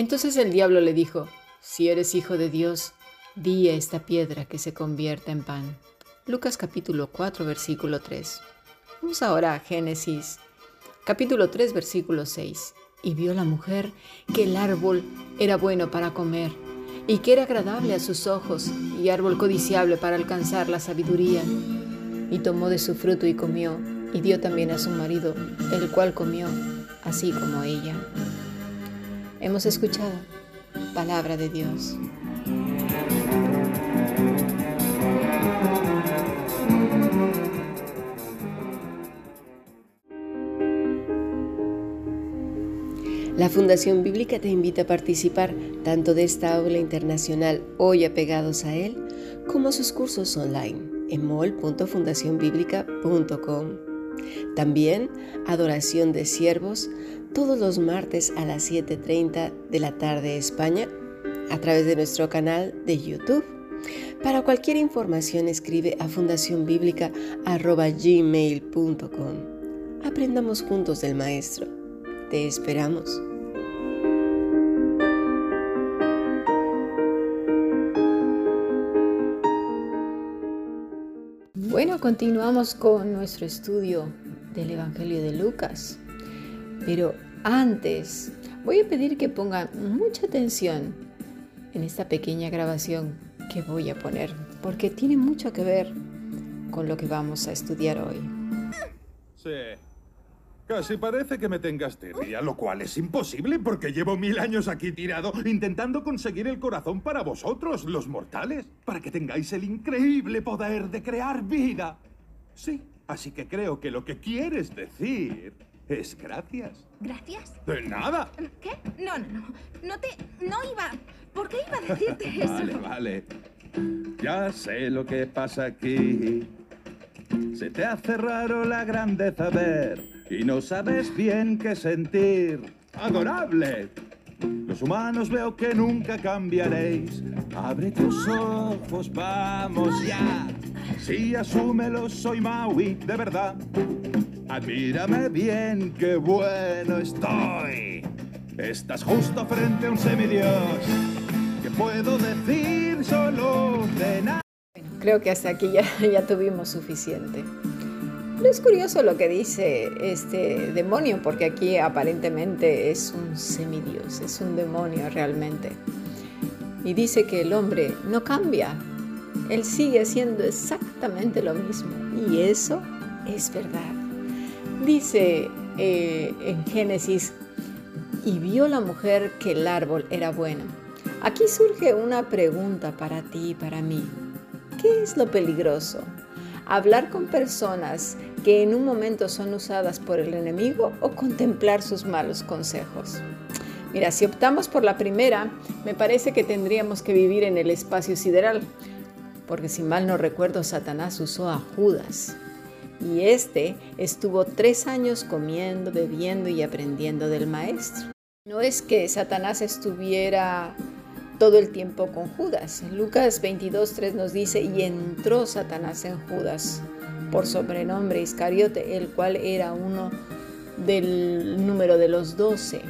Entonces el diablo le dijo, si eres hijo de Dios, di a esta piedra que se convierta en pan. Lucas capítulo 4 versículo 3. Vamos ahora a Génesis capítulo 3 versículo 6. Y vio la mujer que el árbol era bueno para comer y que era agradable a sus ojos y árbol codiciable para alcanzar la sabiduría. Y tomó de su fruto y comió, y dio también a su marido, el cual comió, así como ella. Hemos escuchado palabra de Dios. La Fundación Bíblica te invita a participar tanto de esta aula internacional hoy apegados a él, como a sus cursos online en mol.fundacionbiblica.com. También adoración de siervos todos los martes a las 7.30 de la tarde España a través de nuestro canal de YouTube. Para cualquier información escribe a fundacionbiblica.gmail.com. Aprendamos juntos del Maestro. Te esperamos. Bueno, continuamos con nuestro estudio del Evangelio de Lucas. Pero antes, voy a pedir que pongan mucha atención en esta pequeña grabación que voy a poner, porque tiene mucho que ver con lo que vamos a estudiar hoy. Sí. Casi parece que me tengas tirria, lo cual es imposible porque llevo mil años aquí tirado intentando conseguir el corazón para vosotros, los mortales, para que tengáis el increíble poder de crear vida. Sí, así que creo que lo que quieres decir es gracias. ¿Gracias? De nada. ¿Qué? No, no, no. No te... No iba... ¿Por qué iba a decirte eso? Vale, vale. Ya sé lo que pasa aquí. Se te hace raro la grandeza ver y no sabes bien qué sentir. ¡Adorable! Los humanos veo que nunca cambiaréis. Abre tus ojos, vamos ya. Sí, asúmelo, soy Maui, de verdad. Admírame bien, qué bueno estoy. Estás justo frente a un semidios. ¿Qué puedo decir solo de nada? Creo que hasta aquí ya, ya tuvimos suficiente. Es curioso lo que dice este demonio, porque aquí aparentemente es un semidios, es un demonio realmente. Y dice que el hombre no cambia, él sigue haciendo exactamente lo mismo. Y eso es verdad. Dice eh, en Génesis, y vio la mujer que el árbol era bueno. Aquí surge una pregunta para ti y para mí. ¿Qué es lo peligroso? hablar con personas que en un momento son usadas por el enemigo o contemplar sus malos consejos. Mira, si optamos por la primera, me parece que tendríamos que vivir en el espacio sideral, porque si mal no recuerdo, Satanás usó a Judas. Y este estuvo tres años comiendo, bebiendo y aprendiendo del maestro. No es que Satanás estuviera todo el tiempo con Judas. Lucas 22.3 nos dice, y entró Satanás en Judas por sobrenombre Iscariote, el cual era uno del número de los doce.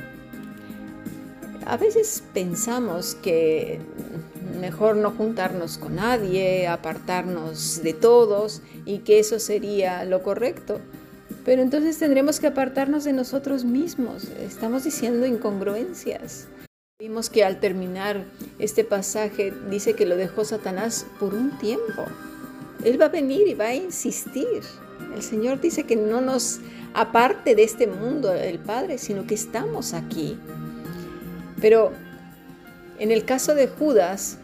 A veces pensamos que mejor no juntarnos con nadie, apartarnos de todos y que eso sería lo correcto. Pero entonces tendremos que apartarnos de nosotros mismos. Estamos diciendo incongruencias. Vimos que al terminar este pasaje dice que lo dejó Satanás por un tiempo. Él va a venir y va a insistir. El Señor dice que no nos aparte de este mundo el Padre, sino que estamos aquí. Pero en el caso de Judas,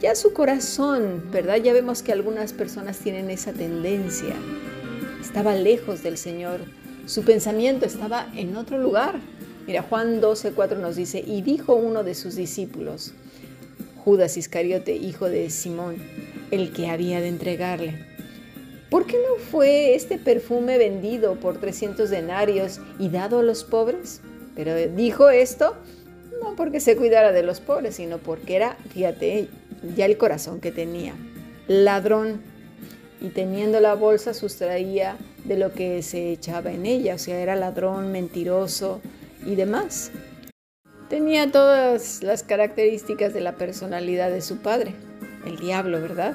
ya su corazón, ¿verdad? Ya vemos que algunas personas tienen esa tendencia. Estaba lejos del Señor. Su pensamiento estaba en otro lugar. Mira, Juan 12:4 nos dice, y dijo uno de sus discípulos, Judas Iscariote, hijo de Simón, el que había de entregarle. ¿Por qué no fue este perfume vendido por 300 denarios y dado a los pobres? Pero dijo esto no porque se cuidara de los pobres, sino porque era, fíjate, ya el corazón que tenía. Ladrón. Y teniendo la bolsa sustraía de lo que se echaba en ella. O sea, era ladrón, mentiroso, y demás. Tenía todas las características de la personalidad de su padre, el diablo, ¿verdad?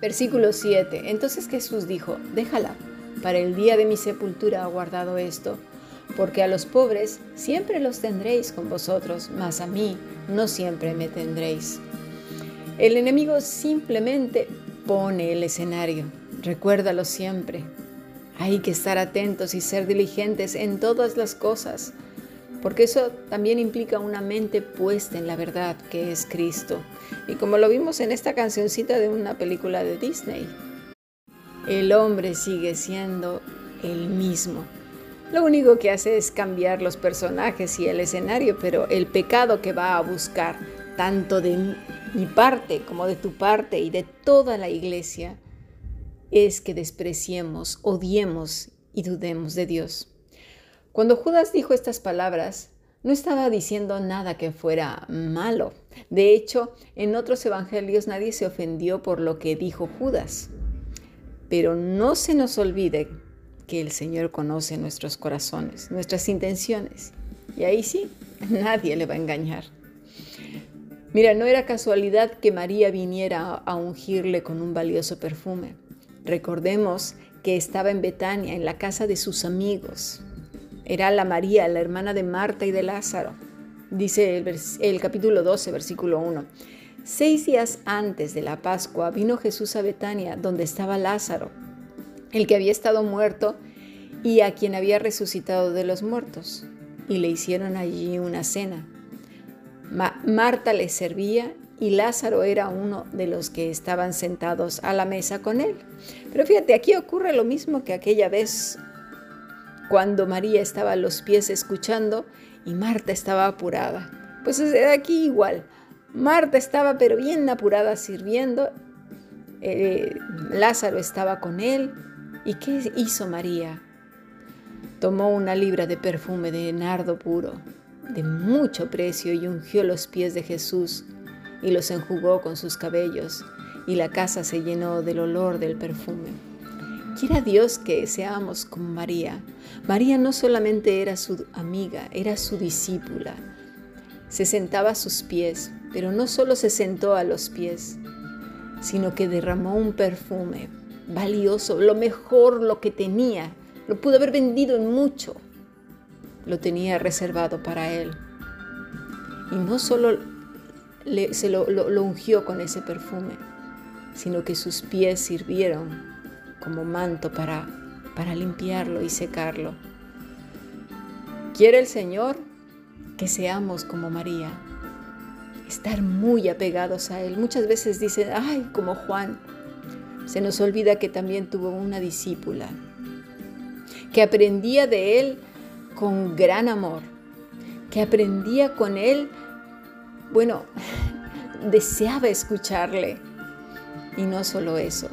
Versículo 7. Entonces Jesús dijo, déjala, para el día de mi sepultura ha guardado esto, porque a los pobres siempre los tendréis con vosotros, mas a mí no siempre me tendréis. El enemigo simplemente pone el escenario, recuérdalo siempre. Hay que estar atentos y ser diligentes en todas las cosas, porque eso también implica una mente puesta en la verdad que es Cristo. Y como lo vimos en esta cancioncita de una película de Disney, el hombre sigue siendo el mismo. Lo único que hace es cambiar los personajes y el escenario, pero el pecado que va a buscar, tanto de mi parte como de tu parte y de toda la iglesia, es que despreciemos, odiemos y dudemos de Dios. Cuando Judas dijo estas palabras, no estaba diciendo nada que fuera malo. De hecho, en otros evangelios nadie se ofendió por lo que dijo Judas. Pero no se nos olvide que el Señor conoce nuestros corazones, nuestras intenciones. Y ahí sí, nadie le va a engañar. Mira, no era casualidad que María viniera a ungirle con un valioso perfume. Recordemos que estaba en Betania, en la casa de sus amigos, era la María, la hermana de Marta y de Lázaro. Dice el, capítulo 12, versículo 1. Seis días antes de la Pascua vino Jesús a Betania, donde estaba Lázaro, el que había estado muerto y a quien había resucitado de los muertos, y le hicieron allí una cena. Marta le servía y Lázaro era uno de los que estaban sentados a la mesa con él. Pero fíjate, aquí ocurre lo mismo que aquella vez cuando María estaba a los pies escuchando y Marta estaba apurada. Pues de aquí igual. Marta estaba pero bien apurada sirviendo. Eh, Lázaro estaba con él. ¿Y qué hizo María? Tomó una libra de perfume de nardo puro, de mucho precio, y ungió los pies de Jesús y los enjugó con sus cabellos, y la casa se llenó del olor del perfume. Quiera Dios que seamos como María. María no solamente era su amiga, era su discípula. Se sentaba a sus pies, pero no solo se sentó a los pies, sino que derramó un perfume valioso, lo mejor, lo que tenía. Lo pudo haber vendido en mucho. Lo tenía reservado para él. Y no solo se lo, lo ungió con ese perfume, sino que sus pies sirvieron como manto para, para limpiarlo y secarlo. Quiere el Señor que seamos como María, estar muy apegados a Él. Muchas veces dicen, ay, como Juan. Se nos olvida que también tuvo una discípula, que aprendía de Él con gran amor, que aprendía con Él, bueno, deseaba escucharle. Y no solo eso,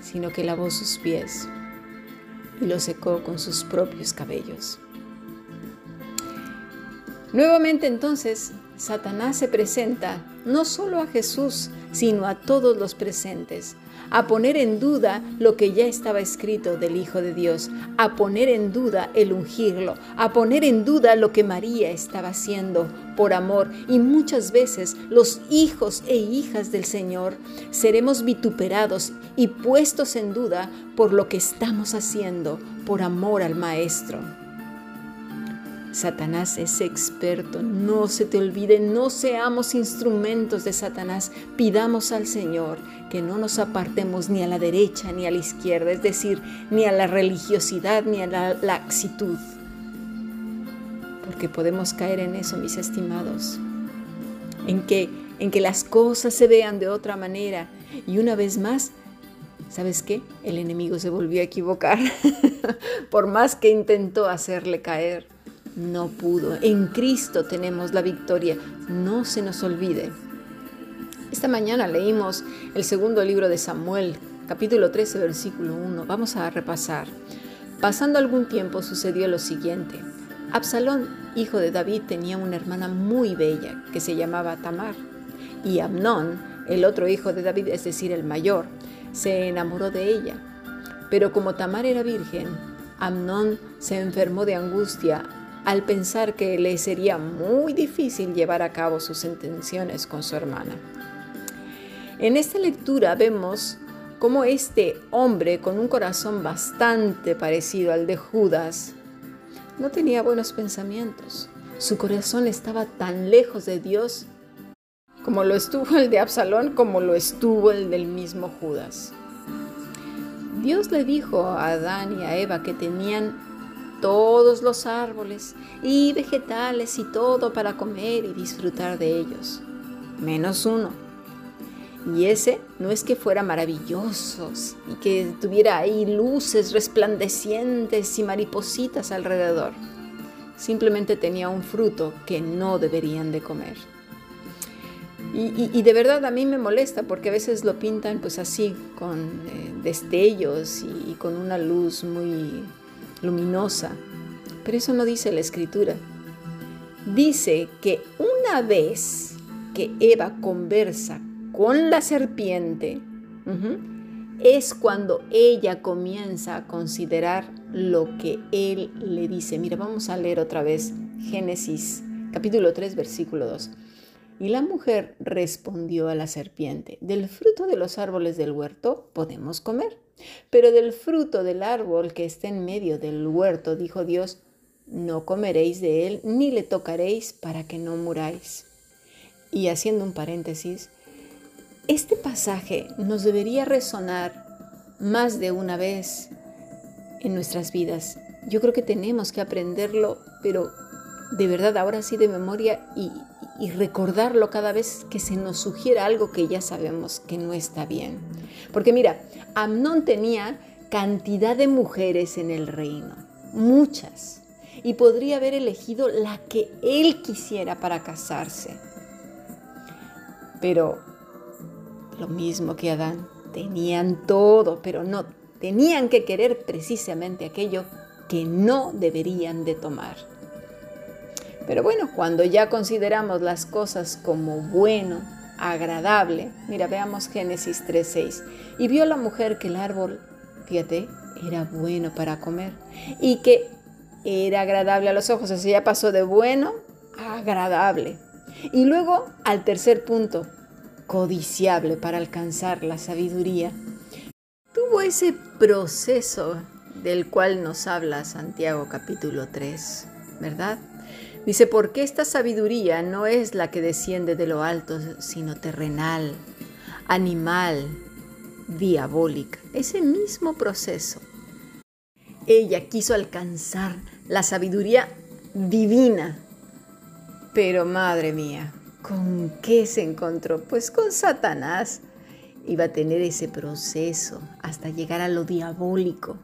sino que lavó sus pies y los secó con sus propios cabellos. Nuevamente entonces, Satanás se presenta no solo a Jesús, sino a todos los presentes, a poner en duda lo que ya estaba escrito del Hijo de Dios, a poner en duda el ungirlo, a poner en duda lo que María estaba haciendo por amor. Y muchas veces los hijos e hijas del Señor seremos vituperados y puestos en duda por lo que estamos haciendo por amor al Maestro. Satanás es experto, no se te olvide, no seamos instrumentos de Satanás, pidamos al Señor que no nos apartemos ni a la derecha ni a la izquierda, es decir, ni a la religiosidad ni a la laxitud, porque podemos caer en eso, mis estimados, en que, en que las cosas se vean de otra manera. Y una vez más ¿Sabes qué? El enemigo se volvió a equivocar. Por más que intentó hacerle caer, no pudo. En Cristo tenemos la victoria. No se nos olvide. Esta mañana leímos el segundo libro de Samuel, capítulo 13, versículo 1. Vamos a repasar. Pasando algún tiempo sucedió lo siguiente. Absalón, hijo de David, tenía una hermana muy bella que se llamaba Tamar. Y Amnón, el otro hijo de David, es decir, el mayor, se enamoró de ella. Pero como Tamar era virgen, Amnón se enfermó de angustia al pensar que le sería muy difícil llevar a cabo sus intenciones con su hermana. En esta lectura vemos cómo este hombre con un corazón bastante parecido al de Judas no tenía buenos pensamientos. Su corazón estaba tan lejos de Dios como lo estuvo el de Absalón, como lo estuvo el del mismo Judas. Dios le dijo a Adán y a Eva que tenían todos los árboles y vegetales y todo para comer y disfrutar de ellos, menos uno. Y ese no es que fuera maravillosos y que tuviera ahí luces resplandecientes y maripositas alrededor. Simplemente tenía un fruto que no deberían de comer. Y, de verdad a mí me molesta porque a veces lo pintan pues así, con eh, destellos y con una luz muy luminosa. Pero eso no dice la escritura. Dice que una vez que Eva conversa con la serpiente, es cuando ella comienza a considerar lo que él le dice. Mira, vamos a leer otra vez Génesis capítulo 3, versículo 2. Y la mujer respondió a la serpiente, del fruto de los árboles del huerto podemos comer, pero del fruto del árbol que está en medio del huerto, dijo Dios, no comeréis de él ni le tocaréis para que no muráis. Y haciendo un paréntesis, este pasaje nos debería resonar más de una vez en nuestras vidas. Yo creo que tenemos que aprenderlo, pero de verdad ahora sí de memoria y, y recordarlo cada vez que se nos sugiera algo que ya sabemos que no está bien. Porque mira, Amnón tenía cantidad de mujeres en el reino, muchas, y podría haber elegido la que él quisiera para casarse. Pero lo mismo que Adán, tenían todo, pero no tenían que querer precisamente aquello que no deberían de tomar. Pero bueno, cuando ya consideramos las cosas como bueno, agradable, mira, veamos Génesis 3.6. Y vio la mujer que el árbol, fíjate, era bueno para comer y que era agradable a los ojos. Así ya pasó de bueno a agradable. Y luego al tercer punto, codiciable para alcanzar la sabiduría. Tuvo ese proceso del cual nos habla Santiago capítulo 3, ¿verdad? Dice, porque esta sabiduría no es la que desciende de lo alto, sino terrenal, animal, diabólica. Ese mismo proceso. Ella quiso alcanzar la sabiduría divina. Pero madre mía, ¿con qué se encontró? Pues con Satanás. Iba a tener ese proceso hasta llegar a lo diabólico.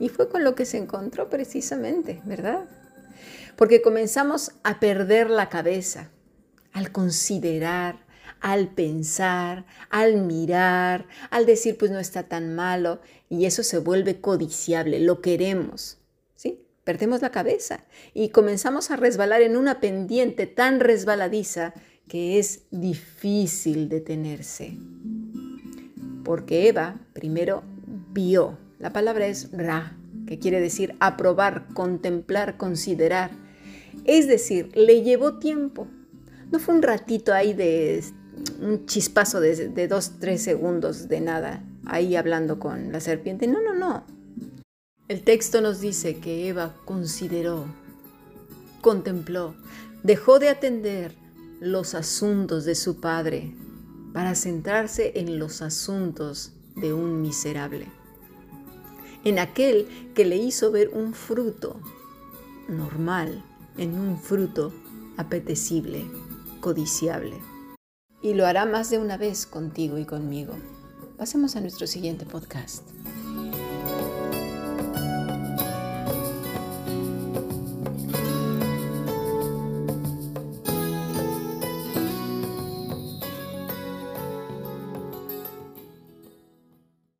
Y fue con lo que se encontró precisamente, ¿verdad? Porque comenzamos a perder la cabeza al considerar, al pensar, al mirar, al decir pues no está tan malo y eso se vuelve codiciable, lo queremos, ¿sí? Perdemos la cabeza y comenzamos a resbalar en una pendiente tan resbaladiza que es difícil detenerse. Porque Eva primero vio, la palabra es ra, que quiere decir aprobar, contemplar, considerar es decir, le llevó tiempo. No fue un ratito ahí de un chispazo de, dos, tres segundos de nada, ahí hablando con la serpiente. No, no, no. El texto nos dice que Eva consideró, contempló, dejó de atender los asuntos de su padre para centrarse en los asuntos de un miserable, en aquel que le hizo ver un fruto normal, en un fruto apetecible, codiciable. Y lo hará más de una vez contigo y conmigo. Pasemos a nuestro siguiente podcast.